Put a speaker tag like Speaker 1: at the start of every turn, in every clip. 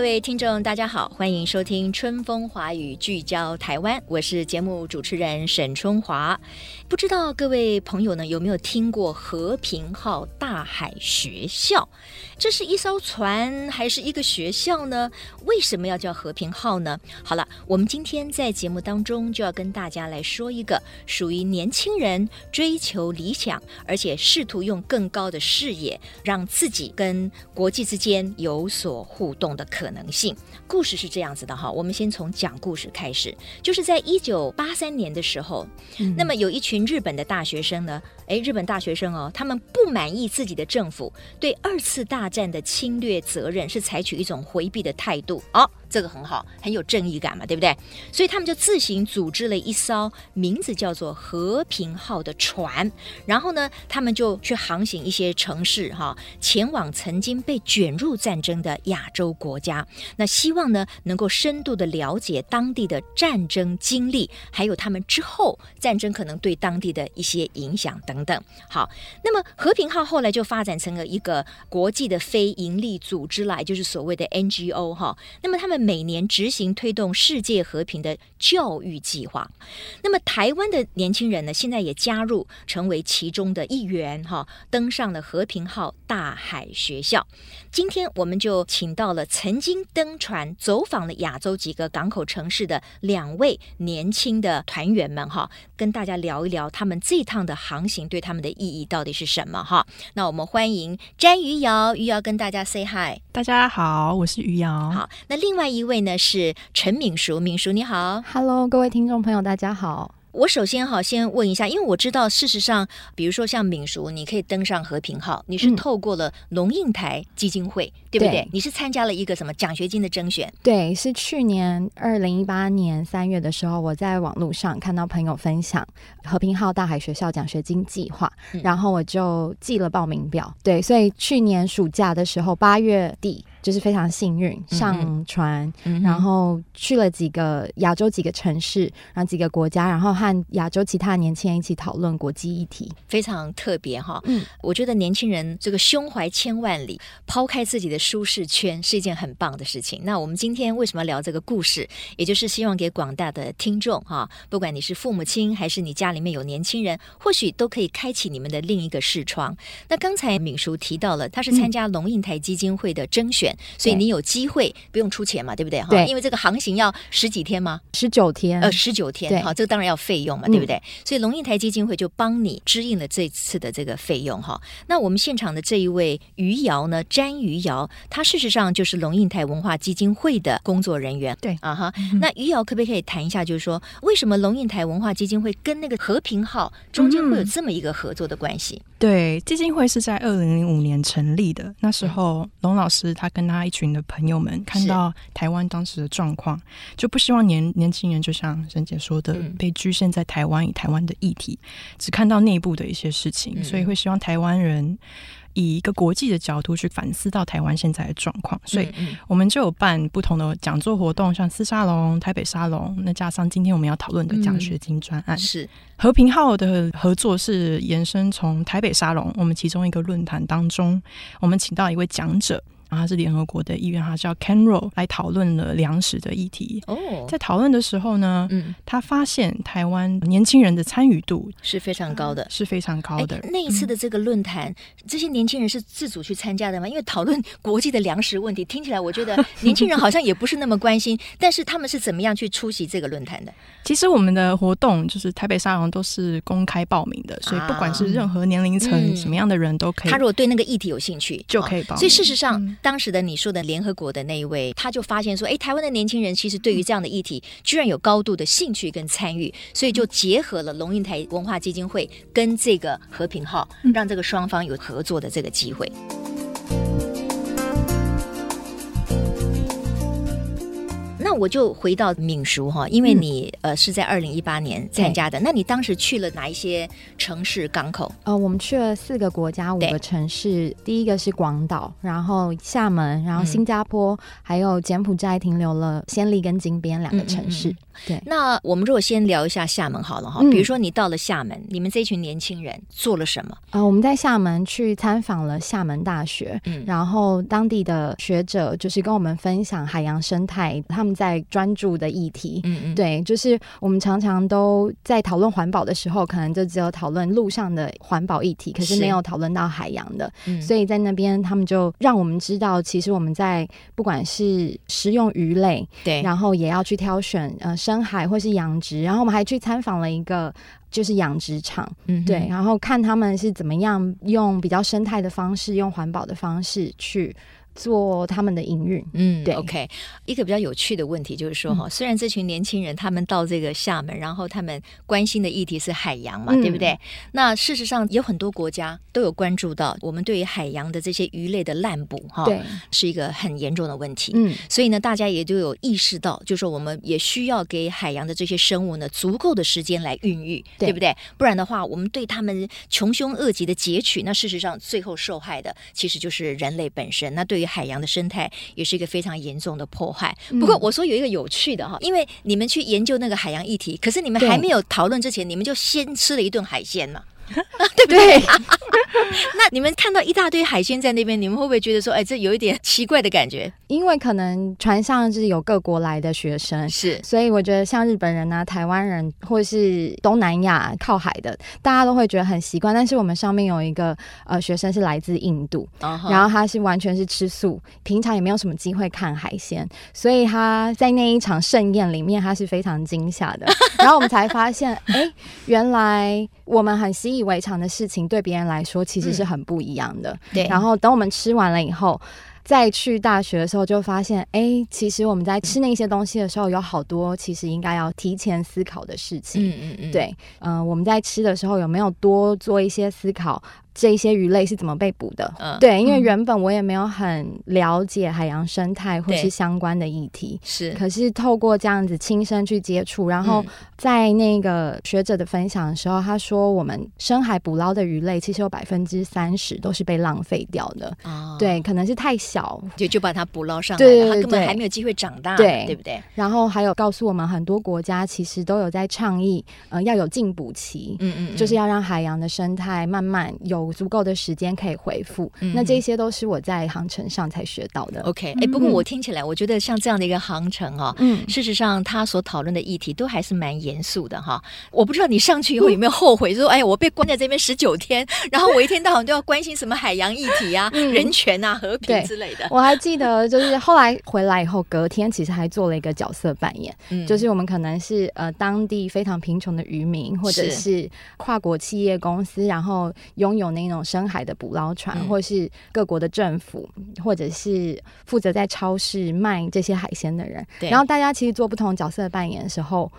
Speaker 1: 各位听众，大家好，欢迎收听《春风华语》，聚焦台湾，我是节目主持人沈春华。不知道各位朋友呢，有没有听过和平号大海学校？这是一艘船还是一个学校呢？为什么要叫和平号呢？好了，我们今天在节目当中就要跟大家来说一个属于年轻人追求理想，而且试图用更高的视野，让自己跟国际之间有所互动的可能性。故事是这样子的哈，我们先从讲故事开始，就是在一九八三年的时候，嗯、那么有一群日本的大学生呢，诶，日本大学生哦，他们不满意自己的政府对二次大战的侵略责任是采取一种回避的态度哦。这个很好，很有正义感嘛，对不对？所以他们就自行组织了一艘名字叫做“和平号”的船，然后呢，他们就去航行一些城市，哈，前往曾经被卷入战争的亚洲国家。那希望呢，能够深度的了解当地的战争经历，还有他们之后战争可能对当地的一些影响等等。好，那么“和平号”后来就发展成了一个国际的非营利组织来，就是所谓的 NGO 哈。那么他们。每年执行推动世界和平的教育计划，那么台湾的年轻人呢，现在也加入成为其中的一员哈，登上了和平号大海学校。今天我们就请到了曾经登船走访了亚洲几个港口城市的两位年轻的团员们哈，跟大家聊一聊他们这趟的航行对他们的意义到底是什么哈。那我们欢迎詹余瑶，余瑶跟大家 say hi。
Speaker 2: 大家好，我是于瑶。
Speaker 1: 好，那另外一位呢是陈敏淑，敏淑你好
Speaker 3: ，Hello，各位听众朋友，大家好。
Speaker 1: 我首先哈，先问一下，因为我知道事实上，比如说像敏淑，你可以登上和平号，你是透过了龙应台基金会，嗯、对不对？对，你是参加了一个什么奖学金的征选？
Speaker 3: 对，是去年二零一八年三月的时候，我在网络上看到朋友分享和平号大海学校奖学金计划，嗯、然后我就寄了报名表。对，所以去年暑假的时候，八月底。就是非常幸运上船，嗯、然后去了几个亚洲几个城市，然后几个国家，然后和亚洲其他年轻人一起讨论国际议题，
Speaker 1: 非常特别哈。嗯，我觉得年轻人这个胸怀千万里，抛开自己的舒适圈是一件很棒的事情。那我们今天为什么要聊这个故事？也就是希望给广大的听众哈，不管你是父母亲还是你家里面有年轻人，或许都可以开启你们的另一个视窗。那刚才敏叔提到了，他是参加龙应台基金会的甄选。所以你有机会不用出钱嘛，对不对？哈
Speaker 3: 对，
Speaker 1: 因为这个航行要十几天吗？
Speaker 3: 十九天，
Speaker 1: 呃，十九天。好，这个当然要费用嘛，对不对？嗯、所以龙应台基金会就帮你支应了这次的这个费用哈。那我们现场的这一位余瑶呢，詹余瑶，他事实上就是龙应台文化基金会的工作人员。
Speaker 3: 对
Speaker 1: 啊哈。那余瑶可不可以谈一下，就是说为什么龙应台文化基金会跟那个和平号中间会有这么一个合作的关系？嗯
Speaker 2: 对，基金会是在二零零五年成立的。那时候，龙老师他跟他一群的朋友们看到台湾当时的状况，就不希望年年轻人就像沈姐说的，嗯、被局限在台湾与台湾的议题，只看到内部的一些事情，嗯、所以会希望台湾人。以一个国际的角度去反思到台湾现在的状况，所以我们就有办不同的讲座活动，像四沙龙、台北沙龙，那加上今天我们要讨论的奖学金专案，
Speaker 1: 是。
Speaker 2: 和平号的合作是延伸从台北沙龙，我们其中一个论坛当中，我们请到一位讲者。他是联合国的议员，他叫 Ken Ro 来讨论了粮食的议题。哦，在讨论的时候呢，嗯，他发现台湾年轻人的参与度
Speaker 1: 是非常高的，
Speaker 2: 是非常高的。
Speaker 1: 那一次的这个论坛，这些年轻人是自主去参加的吗？因为讨论国际的粮食问题，听起来我觉得 年轻人好像也不是那么关心。但是他们是怎么样去出席这个论坛的？
Speaker 2: 其实我们的活动就是台北沙龙都是公开报名的，所以不管是任何年龄层、什么样的人都可以。
Speaker 1: 他如果对那个议题有兴趣，
Speaker 2: 就可以报名。
Speaker 1: 所以事实上。当时的你说的联合国的那一位，他就发现说，哎，台湾的年轻人其实对于这样的议题，居然有高度的兴趣跟参与，所以就结合了龙应台文化基金会跟这个和平号，让这个双方有合作的这个机会。我就回到敏淑哈，因为你、嗯、呃是在二零一八年参加的，那你当时去了哪一些城市港口？
Speaker 3: 呃，我们去了四个国家五个城市，第一个是广岛，然后厦门，然后新加坡，嗯、还有柬埔寨停留了暹粒跟金边两个城市。对，
Speaker 1: 那我们如果先聊一下厦门好了哈，比如说你到了厦门，嗯、你们这群年轻人做了什么？
Speaker 3: 呃，我们在厦门去参访了厦门大学，嗯，然后当地的学者就是跟我们分享海洋生态，他们在专注的议题，嗯嗯，对，就是我们常常都在讨论环保的时候，可能就只有讨论路上的环保议题，可是没有讨论到海洋的，嗯，所以在那边他们就让我们知道，其实我们在不管是食用鱼类，对，然后也要去挑选呃。深海或是养殖，然后我们还去参访了一个就是养殖场，嗯，对，然后看他们是怎么样用比较生态的方式，用环保的方式去。做他们的营运，
Speaker 1: 嗯，对，OK。一个比较有趣的问题就是说，哈、嗯，虽然这群年轻人他们到这个厦门，然后他们关心的议题是海洋嘛，嗯、对不对？那事实上有很多国家都有关注到我们对于海洋的这些鱼类的滥捕，哈，对，是一个很严重的问题。嗯，所以呢，大家也都有意识到，就是说我们也需要给海洋的这些生物呢足够的时间来孕育，对，对不对？不然的话，我们对他们穷凶恶极的截取，那事实上最后受害的其实就是人类本身。那对于海洋的生态也是一个非常严重的破坏。不过我说有一个有趣的哈，因为你们去研究那个海洋议题，可是你们还没有讨论之前，你们就先吃了一顿海鲜嘛。对 不对？那你们看到一大堆海鲜在那边，你们会不会觉得说，哎，这有一点奇怪的感觉？
Speaker 3: 因为可能船上是有各国来的学生，是，所以我觉得像日本人啊、台湾人，或是东南亚靠海的，大家都会觉得很习惯。但是我们上面有一个呃学生是来自印度，uh huh. 然后他是完全是吃素，平常也没有什么机会看海鲜，所以他在那一场盛宴里面，他是非常惊吓的。然后我们才发现，哎，原来我们很习以为常的事情，对别人来说其实是很不一样的。嗯、对，然后等我们吃完了以后。再去大学的时候，就发现，哎、欸，其实我们在吃那些东西的时候，有好多其实应该要提前思考的事情。嗯嗯嗯，对，嗯、呃，我们在吃的时候有没有多做一些思考？这些鱼类是怎么被捕的？嗯，对，因为原本我也没有很了解海洋生态或是相关的议题，是。可是透过这样子亲身去接触，然后在那个学者的分享的时候，他说我们深海捕捞的鱼类其实有百分之三十都是被浪费掉的。哦，对，可能是太小，就就把它捕捞上来了，它根本还没有机会长大，对，对不对？然后还有告诉我们，很多国家其实都有在倡议，呃，要有禁捕期，嗯嗯，就是要让海洋的生态慢慢有。有足够的时间可以回复，嗯、那这些都是我在航程上才学到的。OK，哎、欸，不过我听起来，我觉得像这样的一个航程啊，嗯，事实上他所讨论的议题都还是蛮严肃的哈。我不知道你上去以后有没有后悔，嗯、说哎呀，我被关在这边十九天，然后我一天到晚都要关心什么海洋议题啊、嗯、人权啊、和平之类的。我还记得，就是后来回来以后，隔天其实还做了一个角色扮演，嗯、就是我们可能是呃当地非常贫穷的渔民，或者是跨国企业公司，然后拥有。那种深海的捕捞船，嗯、或是各国的政府，或者是负责在超市卖这些海鲜的人，对然后大家其实做不同角色扮演的时候。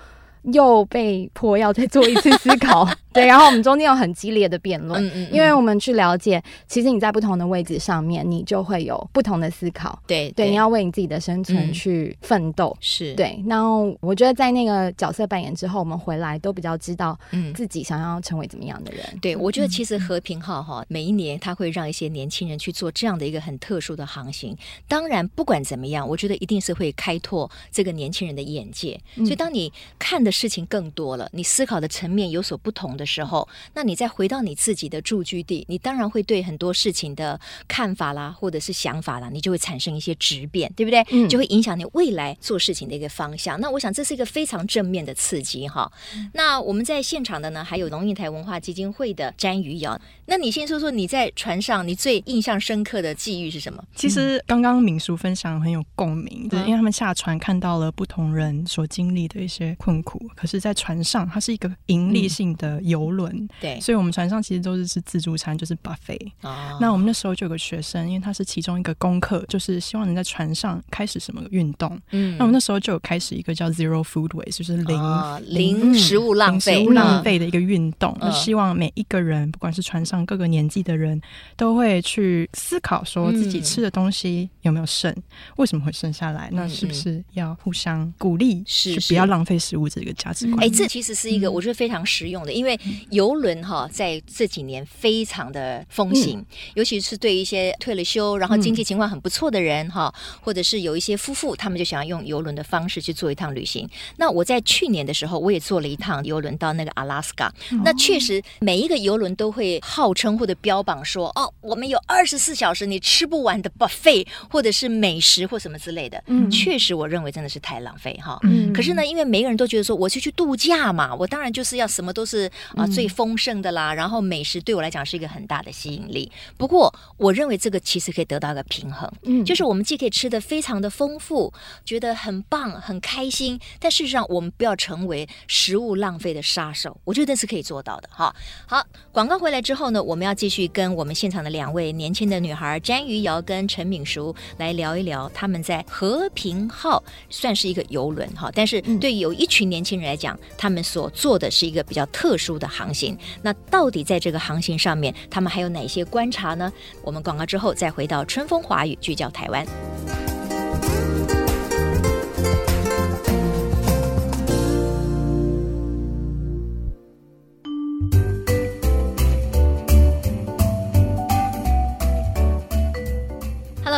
Speaker 3: 又被迫要再做一次思考，对，然后我们中间有很激烈的辩论，嗯嗯，因为我们去了解，其实你在不同的位置上面，你就会有不同的思考，对对，你要为你自己的生存去奋斗，是对。然后我觉得在那个角色扮演之后，我们回来都比较知道，嗯，自己想要成为怎么样的人。对，我觉得其实和平号哈，每一年它会让一些年轻人去做这样的一个很特殊的航行。当然，不管怎么样，我觉得一定是会开拓这个年轻人的眼界。所以当你看的。事情更多了，你思考的层面有所不同的时候，那你再回到你自己的住居地，你当然会对很多事情的看法啦，或者是想法啦，你就会产生一些质变，对不对？嗯，就会影响你未来做事情的一个方向。那我想这是一个非常正面的刺激哈。嗯，那我们在现场的呢，还有龙应台文化基金会的詹于瑶。那你先说说你在船上你最印象深刻的际遇是什么？
Speaker 2: 其实刚刚敏淑分享很有共鸣，对，因为他们下船看到了不同人所经历的一些困苦。苦，可是，在船上它是一个盈利性的游轮，
Speaker 1: 嗯、对，
Speaker 2: 所以我们船上其实都是吃自助餐，就是 buffet。哦、那我们那时候就有个学生，因为他是其中一个功课，就是希望能在船上开始什么运动。嗯，那我们那时候就有开始一个叫 Zero Food Waste，就是零、
Speaker 1: 哦、零食物浪费、
Speaker 2: 食物浪费的一个运动。那、嗯、希望每一个人，不管是船上各个年纪的人，都会去思考说自己吃的东西有没有剩，嗯、为什么会剩下来？那是不是要互相鼓励，是不要浪费食物这个价值观？
Speaker 1: 哎、欸，这其实是一个我觉得非常实用的，因为游轮哈在这几年非常的风行，嗯、尤其是对一些退了休，然后经济情况很不错的人哈，或者是有一些夫妇，他们就想要用游轮的方式去做一趟旅行。那我在去年的时候，我也做了一趟游轮到那个阿拉斯加，那确实每一个游轮都会号称或者标榜说，哦，我们有二十四小时你吃不完的 buffet，或者是美食或什么之类的。嗯，确实我认为真的是太浪费哈。嗯，可是呢，因为每个人都觉得说，我是去度假嘛，我当然就是要什么都是啊最丰盛的啦，然后美食对我来讲是一个很大的吸引力。不过，我认为这个其实可以得到一个平衡，嗯，就是我们既可以吃的非常的丰富，觉得很棒、很开心，但事实上我们不要成为食物浪费的杀手。我觉得这是可以做到的哈。好，广告回来之后呢，我们要继续跟我们现场的两位年轻的女孩詹于瑶跟陈敏淑来聊一聊他们在和平号算是一个游轮哈，但是对有一群年轻人来讲，他们所做的是一个比较特殊的航行。那到底在这个航行上面，他们还有哪些观察呢？我们广告之后再回到春风华语，聚焦台湾。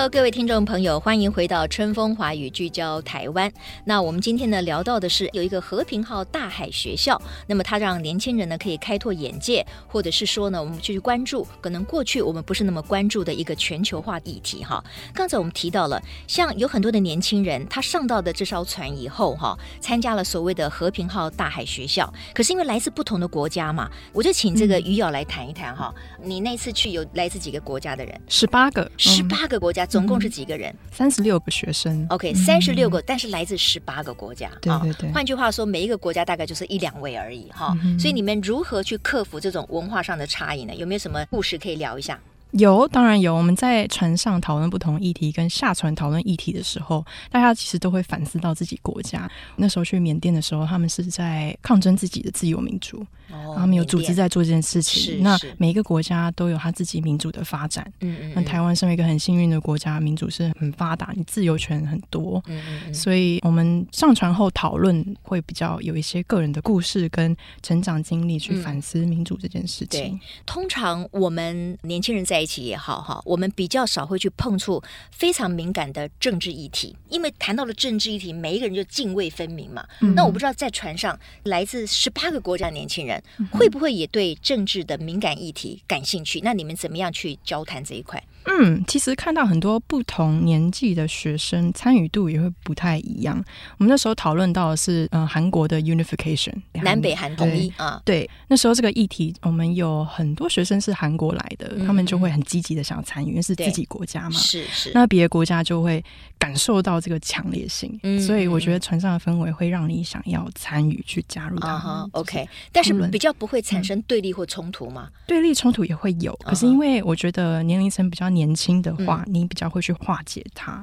Speaker 1: 各位听众朋友，欢迎回到春风华语聚焦台湾。那我们今天呢聊到的是有一个和平号大海学校，那么它让年轻人呢可以开拓眼界，或者是说呢我们去关注可能过去我们不是那么关注的一个全球化议题哈。刚才我们提到了，像有很多的年轻人他上到的这艘船以后哈，参加了所谓的和平号大海学校，可是因为来自不同的国家嘛，我就请这个于瑶来谈一谈哈。嗯、你那次去有来自几个国家的人？
Speaker 2: 十八个，
Speaker 1: 十八个国家。总共是几个人？
Speaker 2: 三十六个学生。
Speaker 1: OK，三十六个，但是来自十八个国家。
Speaker 2: 对对对。
Speaker 1: 换句话说，每一个国家大概就是一两位而已哈。所以你们如何去克服这种文化上的差异呢？有没有什么故事可以聊一下？
Speaker 2: 有，当然有。我们在船上讨论不同议题，跟下船讨论议题的时候，大家其实都会反思到自己国家。那时候去缅甸的时候，他们是在抗争自己的自由民主，哦、他们有组织在做这件事情。那每一个国家都有他自己民主的发展。嗯嗯。那台湾身为一个很幸运的国家，民主是很发达，你自由权很多。嗯嗯。所以我们上船后讨论会比较有一些个人的故事跟成长经历，去反思民主这件事情。
Speaker 1: 对，通常我们年轻人在。一起也好哈，我们比较少会去碰触非常敏感的政治议题，因为谈到了政治议题，每一个人就泾渭分明嘛。嗯、那我不知道在船上来自十八个国家的年轻人，会不会也对政治的敏感议题感兴趣？那你们怎么样去交谈这一块？
Speaker 2: 嗯，其实看到很多不同年纪的学生参与度也会不太一样。我们那时候讨论到的是，嗯、呃，韩国的 unification，
Speaker 1: 南北韩统一啊。
Speaker 2: 对，那时候这个议题，我们有很多学生是韩国来的，嗯、他们就会很积极的想要参与，因为是自己国家嘛。
Speaker 1: 是是。
Speaker 2: 那别的国家就会感受到这个强烈性，嗯、所以我觉得船上的氛围会让你想要参与去加入他们。Uh、huh, OK，但是比较不会产生对立或冲突嘛？嗯、对立冲突也会有，可是因为我觉得年龄层比较。年轻的话，你比较会去化解它。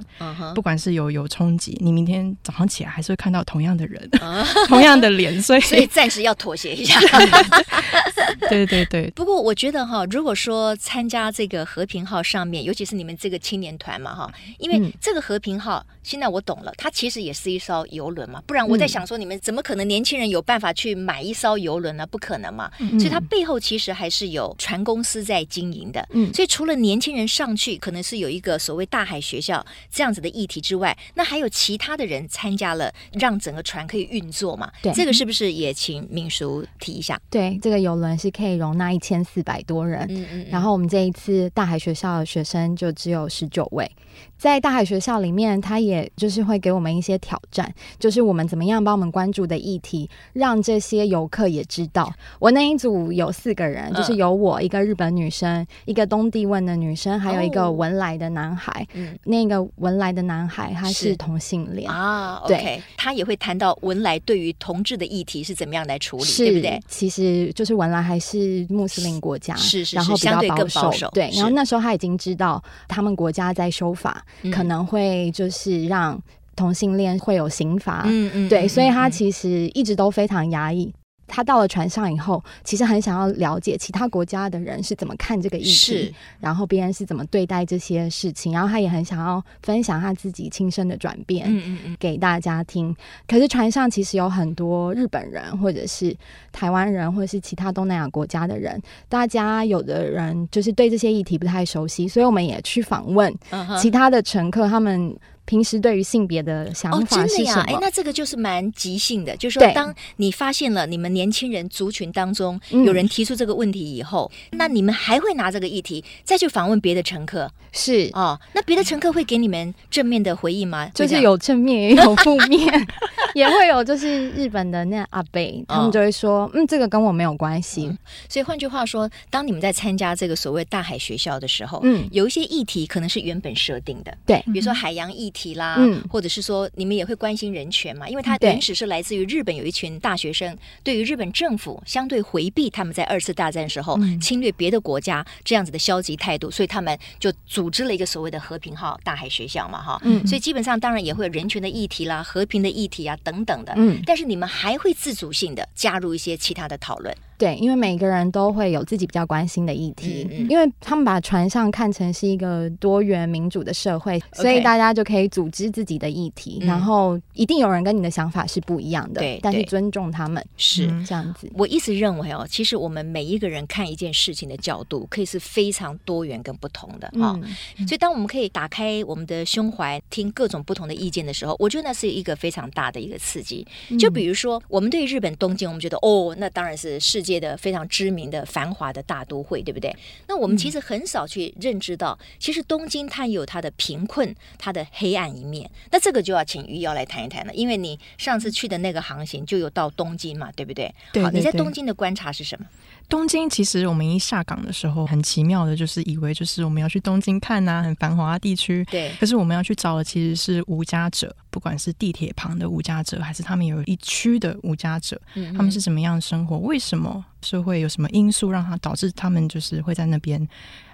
Speaker 2: 不管是有有冲击，你明天早上起来还是会看到同样的人，同样的脸，所以
Speaker 1: 所以暂时要妥协一下。
Speaker 2: 对对对。
Speaker 1: 不过我觉得哈，如果说参加这个和平号上面，尤其是你们这个青年团嘛哈，因为这个和平号，现在我懂了，它其实也是一艘游轮嘛。不然我在想说，你们怎么可能年轻人有办法去买一艘游轮呢？不可能嘛。所以它背后其实还是有船公司在经营的。嗯。所以除了年轻人。上去可能是有一个所谓大海学校这样子的议题之外，那还有其他的人参加了，让整个船可以运作嘛？对，这个是不是也请敏淑提一下？
Speaker 3: 对，这个游轮是可以容纳一千四百多人，
Speaker 1: 嗯嗯，
Speaker 3: 然后我们这一次大海学校的学生就只有十九位。在大海学校里面，他也就是会给我们一些挑战，就是我们怎么样把我们关注的议题，让这些游客也知道。我那一组有四个人，就是有我一个日本女生，一个东帝汶的女生，还有一个文莱的男孩。嗯，那个文莱的男孩他是同性恋
Speaker 1: 啊，对，他也会谈到文莱对于同志的议题是怎么样来处理，对不对？
Speaker 3: 其实就是文莱还是穆斯林国家，
Speaker 1: 是是，
Speaker 3: 然后比较保
Speaker 1: 守，
Speaker 3: 对。然后那时候他已经知道他们国家在修法。可能会就是让同性恋会有刑罚，嗯嗯，对，所以他其实一直都非常压抑。他到了船上以后，其实很想要了解其他国家的人是怎么看这个议题，然后别人是怎么对待这些事情，然后他也很想要分享他自己亲身的转变，嗯嗯嗯，给大家听。可是船上其实有很多日本人，或者是台湾人，或者是其他东南亚国家的人，大家有的人就是对这些议题不太熟悉，所以我们也去访问其他的乘客，他们。平时对于性别的想法是什么？哦，真的呀？哎，
Speaker 1: 那这个就是蛮即兴的，就是说，当你发现了你们年轻人族群当中有人提出这个问题以后，嗯，那你们还会拿这个议题再去访问别的乘客？
Speaker 3: 是
Speaker 1: 哦，那别的乘客会给你们正面的回应吗？
Speaker 3: 就是有正面也有负面，也会有就是日本的那阿贝，他们就会说，嗯，这个跟我没有关系。嗯，
Speaker 1: 所以换句话说，当你们在参加这个所谓大海学校的时候，嗯，有一些议题可能是原本设定的，
Speaker 3: 对，
Speaker 1: 比如说海洋议题。题啦，嗯，或者是说你们也会关心人权嘛？因为它原始是来自于日本，有一群大学生对于日本政府相对回避他们在二次大战时候侵略别的国家这样子的消极态度，所以他们就组织了一个所谓的和平号大海学校嘛，哈，嗯，所以基本上当然也会有人权的议题啦、和平的议题啊等等的，嗯，但是你们还会自主性的加入一些其他的讨论。
Speaker 3: 对，因为每个人都会有自己比较关心的议题，嗯嗯，因为他们把船上看成是一个多元民主的社会，所以大家就可以组织自己的议题，嗯、然后一定有人跟你的想法是不一样的，对，但是尊重他们
Speaker 1: 是
Speaker 3: 这样子。
Speaker 1: 我一直认为哦，其实我们每一个人看一件事情的角度可以是非常多元跟不同的啊、所以当我们可以打开我们的胸怀，听各种不同的意见的时候，我觉得那是一个非常大的一个刺激。就比如说，我们对日本东京，我们觉得哦，那当然是世界。界的非常知名的繁华的大都会，对不对？那我们其实很少去认知到，嗯、其实东京它也有它的贫困，它的黑暗一面。那这个就要请余姚来谈一谈了，因为你上次去的那个航行就有到东京嘛，对不对？
Speaker 2: 对，对，对。
Speaker 1: 好，你在东京的观察是什么？
Speaker 2: 东京其实我们一下港的时候，很奇妙的，就是以为就是我们要去东京看呐、啊，很繁华的地区。
Speaker 1: 对。
Speaker 2: 可是我们要去找的其实是无家者，不管是地铁旁的无家者，还是他们有一区的无家者，嗯，他们是怎么样的生活？为什么？社会有什么因素让他导致他们就是会在那边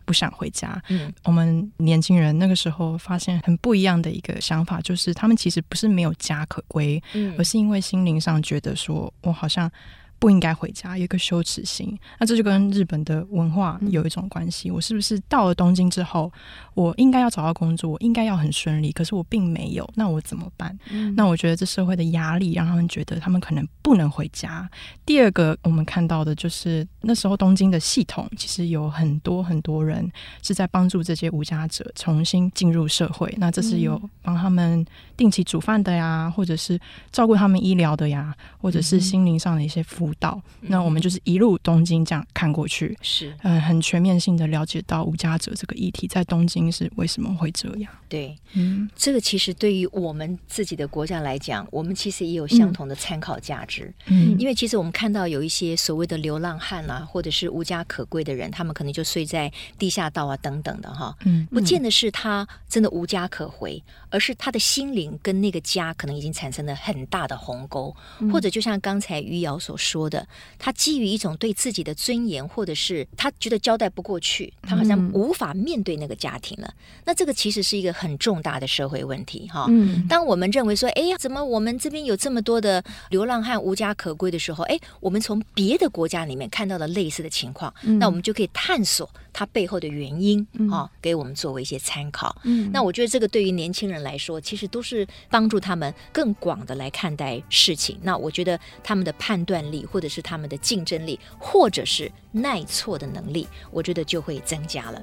Speaker 2: 不想回家？嗯，我们年轻人那个时候发现很不一样的一个想法，就是他们其实不是没有家可归，嗯，而是因为心灵上觉得说我好像。不应该回家，有一个羞耻心。那这就跟日本的文化有一种关系。我是不是到了东京之后，我应该要找到工作，我应该要很顺利，可是我并没有，那我怎么办？嗯、那我觉得这社会的压力让他们觉得他们可能不能回家。第二个，我们看到的就是那时候东京的系统其实有很多很多人是在帮助这些无家者重新进入社会。那这是有帮他们定期煮饭的呀，或者是照顾他们医疗的呀，或者是心灵上的一些服。到，那我们就是一路东京这样看过去，是。嗯，很全面性的了解到无家者这个议题在东京是为什么会这样。
Speaker 1: 对，嗯，这个其实对于我们自己的国家来讲，我们其实也有相同的参考价值。嗯，因为其实我们看到有一些所谓的流浪汉啊，或者是无家可归的人，他们可能就睡在地下道啊等等的哈，嗯，不见得是他真的无家可回，而是他的心灵跟那个家可能已经产生了很大的鸿沟，或者就像刚才余姚所说。说的，他基于一种对自己的尊严，或者是他觉得交代不过去，他好像无法面对那个家庭了。嗯、那这个其实是一个很重大的社会问题，哈。嗯，当我们认为说，哎呀，怎么我们这边有这么多的流浪汉无家可归的时候，哎，我们从别的国家里面看到了类似的情况，嗯、那我们就可以探索它背后的原因，啊、嗯，给我们作为一些参考。嗯，那我觉得这个对于年轻人来说，其实都是帮助他们更广的来看待事情。那我觉得他们的判断力。或者是他们的竞争力，或者是耐挫的能力，我觉得就会增加了。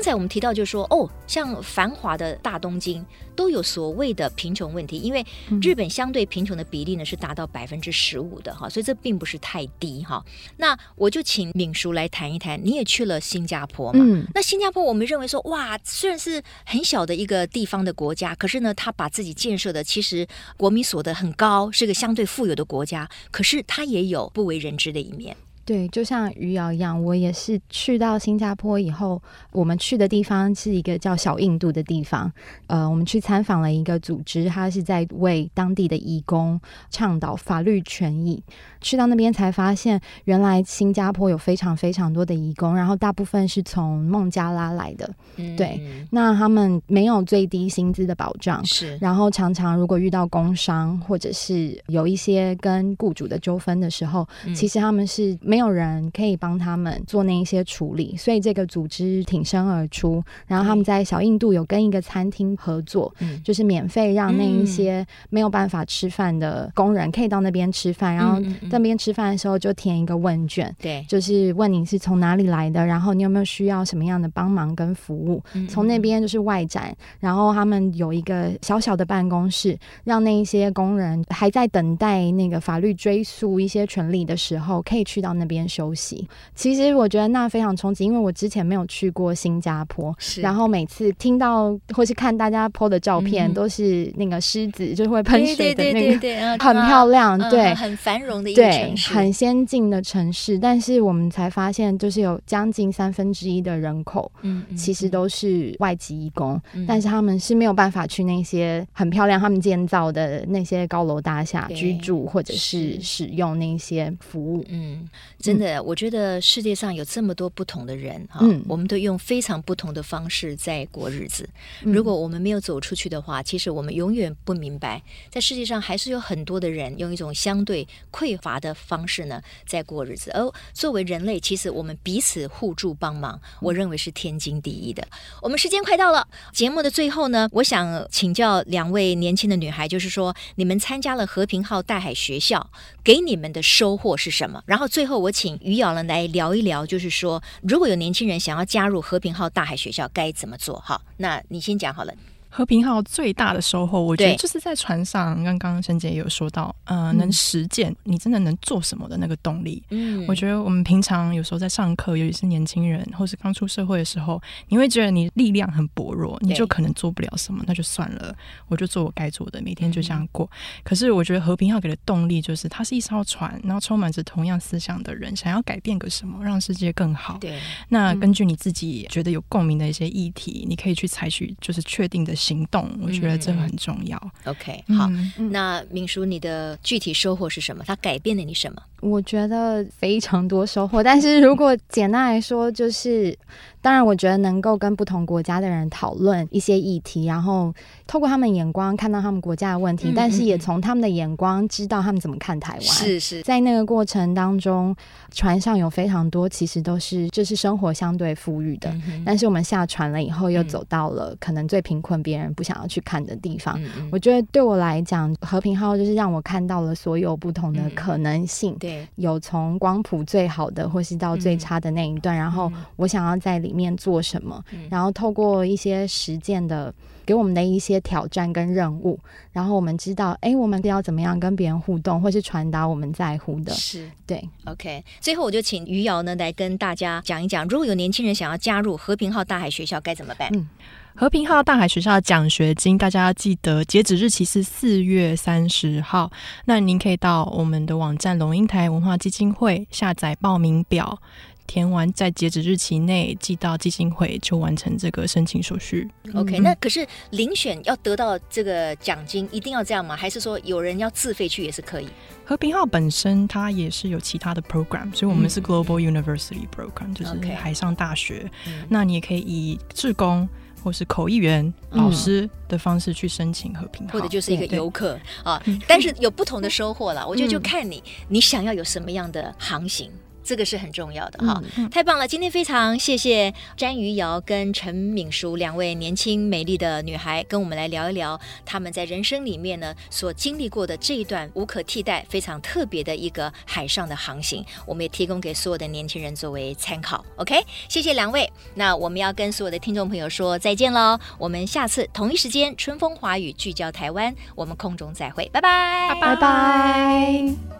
Speaker 1: 刚刚才我们提到，就是说，哦，像繁华的大东京都有所谓的贫穷问题，因为日本相对贫穷的比例呢是达到百分之十五的哈，所以这并不是太低哈。那我就请敏叔来谈一谈，你也去了新加坡嘛？嗯，那新加坡我们认为说，哇，虽然是很小的一个地方的国家，可是呢，他把自己建设的其实国民所得很高，是个相对富有的国家，可是他也有不为人知的一面。
Speaker 3: 对，就像余姚一样，我也是去到新加坡以后，我们去的地方是一个叫小印度的地方。呃，我们去参访了一个组织，他是在为当地的义工倡导法律权益。去到那边才发现，原来新加坡有非常非常多的义工，然后大部分是从孟加拉来的。嗯、对，那他们没有最低薪资的保障，是。然后常常如果遇到工伤或者是有一些跟雇主的纠纷的时候，嗯、其实他们是没有人可以帮他们做那一些处理，所以这个组织挺身而出，然后他们在小印度有跟一个餐厅合作，嗯、就是免费让那一些没有办法吃饭的工人可以到那边吃饭，然后。在那边吃饭的时候就填一个问卷，对，就是问你是从哪里来的，然后你有没有需要什么样的帮忙跟服务。从那边就是外展，然后他们有一个小小的办公室，让那一些工人还在等待那个法律追溯一些权利的时候，可以去到那边休息。其实我觉得那非常冲击，因为我之前没有去过新加坡，是然后每次听到或是看大家 po 的照片，嗯、都是那个狮子就会喷水的那个，很漂亮，对，对，
Speaker 1: 很繁荣的一。
Speaker 3: 对，很先进的城市，但是我们才发现，就是有将近三分之一的人口，嗯，其实都是外籍移工，嗯，但是他们是没有办法去那些很漂亮他们建造的那些高楼大厦居住，或者是使用那些服务。
Speaker 1: 嗯，真的，我觉得世界上有这么多不同的人哈，嗯，我们都用非常不同的方式在过日子。如果我们没有走出去的话，其实我们永远不明白，在世界上还是有很多的人用一种相对匮乏的方式呢，在过日子。而作为人类，其实我们彼此互助帮忙，我认为是天经地义的。我们时间快到了，节目的最后呢，我想请教两位年轻的女孩，就是说，你们参加了和平号大海学校，给你们的收获是什么？然后最后我请余姚呢来聊一聊，就是说，如果有年轻人想要加入和平号大海学校，该怎么做？好，那你先讲好了。
Speaker 2: 和平号最大的收获，我觉得就是在船上。刚刚沈姐也有说到，呃，能实践你真的能做什么的那个动力。嗯，我觉得我们平常有时候在上课，尤其是年轻人或是刚出社会的时候，你会觉得你力量很薄弱，你就可能做不了什么，那就算了，我就做我该做的，每天就这样过。可是我觉得和平号给的动力就是，它是一艘船，然后充满着同样思想的人，想要改变个什么，让世界更好。对，那根据你自己觉得有共鸣的一些议题，你可以去采取就是确定的。行动，我觉得这个很重要。
Speaker 1: 嗯、OK，好，嗯、那明叔，你的具体收获是什么？它改变了你什么？
Speaker 3: 我觉得非常多收获，但是如果简单来说，就是。当然，我觉得能够跟不同国家的人讨论一些议题，然后透过他们眼光看到他们国家的问题，嗯、但是也从他们的眼光知道他们怎么看台湾。是是，在那个过程当中，船上有非常多其实都是就是生活相对富裕的，嗯、但是我们下船了以后，又走到了可能最贫困、别人不想要去看的地方。嗯、我觉得对我来讲，和平号就是让我看到了所有不同的可能性。对、嗯，有从光谱最好的，或是到最差的那一段，嗯、然后我想要在里。里面做什么？然后透过一些实践的给我们的一些挑战跟任务，然后我们知道，哎，我们要怎么样跟别人互动，或是传达我们在乎的。是对
Speaker 1: ，OK。最后，我就请余姚呢来跟大家讲一讲，如果有年轻人想要加入和平号大海学校，该怎么办？嗯，
Speaker 2: 和平号大海学校的奖学金，大家要记得截止日期是四月三十号。那您可以到我们的网站龙应台文化基金会下载报名表。填完在截止日期内寄到基金会，就完成这个申请手续。
Speaker 1: OK，那可是遴选要得到这个奖金，一定要这样吗？还是说有人要自费去也是可以？
Speaker 2: 和平号本身它也是有其他的 program，所以我们是 Global University Program，、嗯、就是海上大学。Okay. 那你也可以以志工或是口译员、嗯、老师的方式去申请和平号，
Speaker 1: 或者就是一个游客啊。但是有不同的收获啦。我觉得就看你，你想要有什么样的航行。这个是很重要的哈，嗯、太棒了！今天非常谢谢詹于瑶跟陈敏淑两位年轻美丽的女孩，跟我们来聊一聊她们在人生里面呢所经历过的这一段无可替代、非常特别的一个海上的航行，我们也提供给所有的年轻人作为参考。OK，谢谢两位。那我们要跟所有的听众朋友说再见喽，我们下次同一时间春风华语聚焦台湾，我们空中再会，拜拜，
Speaker 3: 拜拜。